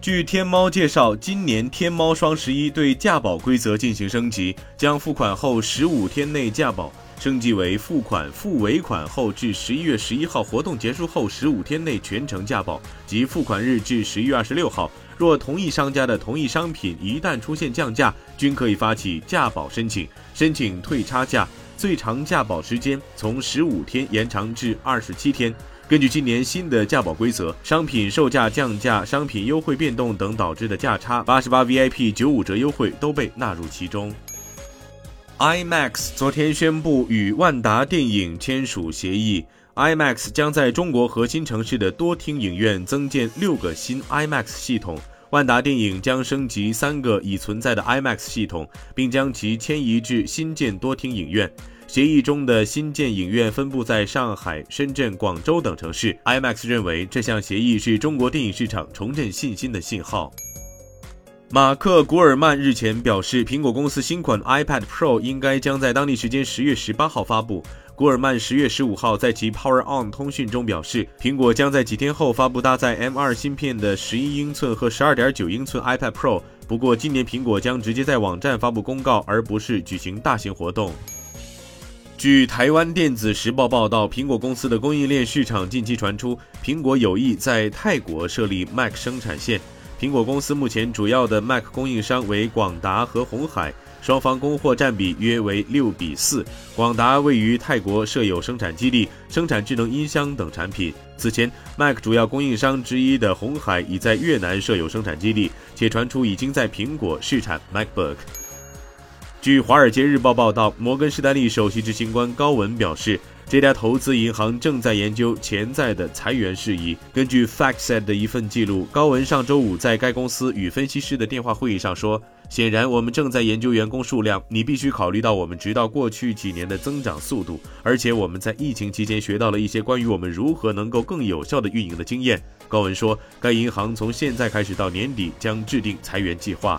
据天猫介绍，今年天猫双十一对价保规则进行升级，将付款后十五天内价保升级为付款付尾款后至十一月十一号活动结束后十五天内全程价保，及付款日至十一月二十六号。若同一商家的同一商品一旦出现降价，均可以发起价保申请，申请退差价，最长价保时间从十五天延长至二十七天。根据今年新的价保规则，商品售价降价、商品优惠变动等导致的价差，八十八 VIP 九五折优惠都被纳入其中。IMAX 昨天宣布与万达电影签署协议，IMAX 将在中国核心城市的多厅影院增建六个新 IMAX 系统，万达电影将升级三个已存在的 IMAX 系统，并将其迁移至新建多厅影院。协议中的新建影院分布在上海、深圳、广州等城市。IMAX 认为这项协议是中国电影市场重振信心的信号。马克·古尔曼日前表示，苹果公司新款 iPad Pro 应该将在当地时间十月十八号发布。古尔曼十月十五号在其 Power On 通讯中表示，苹果将在几天后发布搭载 M2 芯片的十一英寸和十二点九英寸 iPad Pro。不过，今年苹果将直接在网站发布公告，而不是举行大型活动。据台湾电子时报报道，苹果公司的供应链市场近期传出，苹果有意在泰国设立 Mac 生产线。苹果公司目前主要的 Mac 供应商为广达和红海，双方供货占比约为六比四。广达位于泰国设有生产基地，生产智能音箱等产品。此前，Mac 主要供应商之一的红海已在越南设有生产基地，且传出已经在苹果试产 MacBook。据《华尔街日报》报道，摩根士丹利首席执行官高文表示，这家投资银行正在研究潜在的裁员事宜。根据 FactSet 的一份记录，高文上周五在该公司与分析师的电话会议上说：“显然，我们正在研究员工数量。你必须考虑到我们直到过去几年的增长速度，而且我们在疫情期间学到了一些关于我们如何能够更有效的运营的经验。”高文说，该银行从现在开始到年底将制定裁员计划。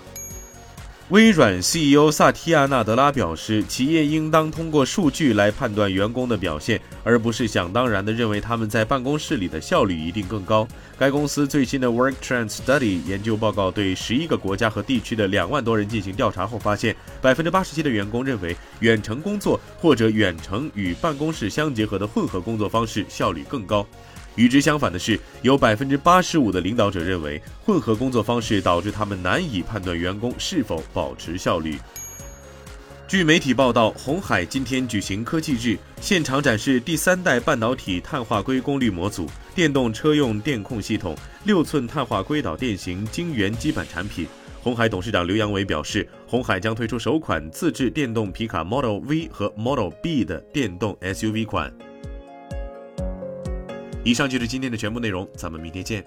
微软 CEO 萨提亚·纳德拉表示，企业应当通过数据来判断员工的表现，而不是想当然地认为他们在办公室里的效率一定更高。该公司最新的 Work Trend Study 研究报告对十一个国家和地区的两万多人进行调查后发现，百分之八十七的员工认为远程工作或者远程与办公室相结合的混合工作方式效率更高。与之相反的是，有百分之八十五的领导者认为混合工作方式导致他们难以判断员工是否保持效率。据媒体报道，红海今天举行科技日，现场展示第三代半导体碳化硅功率模组、电动车用电控系统、六寸碳化硅导电型晶圆基板产品。红海董事长刘扬伟表示，红海将推出首款自制电动皮卡 Model V 和 Model B 的电动 SUV 款。以上就是今天的全部内容，咱们明天见。